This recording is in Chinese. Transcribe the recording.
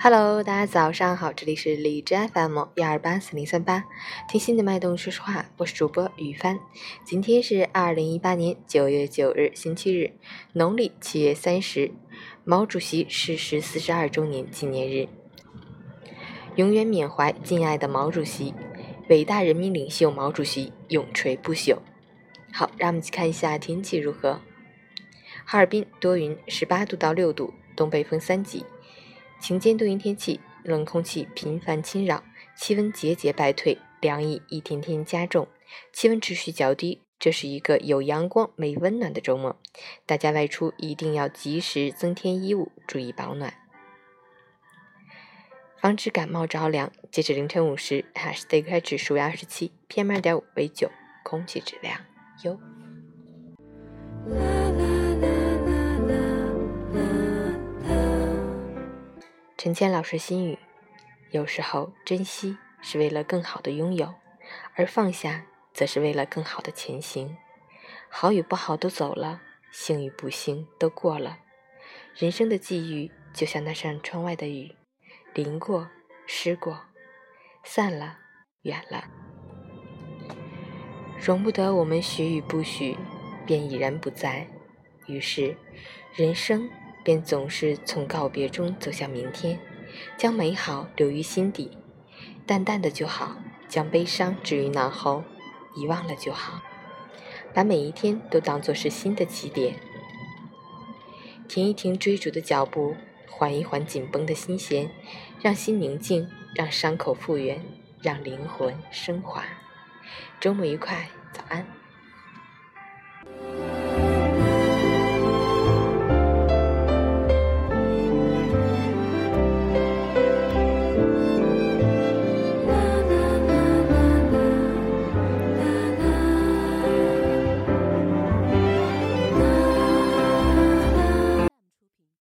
Hello，大家早上好，这里是荔枝 FM 幺二八四零三八，听心的脉动说实话，我是主播雨帆。今天是二零一八年九月九日，星期日，农历七月三十，毛主席逝世四十二周年纪念日。永远缅怀敬爱的毛主席，伟大人民领袖毛主席永垂不朽。好，让我们去看一下天气如何。哈尔滨多云，十八度到六度，东北风三级。晴间多云天气，冷空气频繁侵扰，气温节节败退，凉意一天天加重，气温持续较低。这是一个有阳光、没温暖的周末，大家外出一定要及时增添衣物，注意保暖。防止感冒着凉。截至凌晨五时，H 指数为二十七，PM 二点五为九，空气质量优。陈谦老师心语：有时候珍惜是为了更好的拥有，而放下则是为了更好的前行。好与不好都走了，幸与不幸都过了。人生的际遇就像那扇窗外的雨。淋过，湿过，散了，远了，容不得我们许与不许，便已然不在。于是，人生便总是从告别中走向明天，将美好留于心底，淡淡的就好；将悲伤置于脑后，遗忘了就好。把每一天都当作是新的起点，停一停追逐的脚步。缓一缓紧绷的心弦，让心宁静，让伤口复原，让灵魂升华。周末愉快，早安。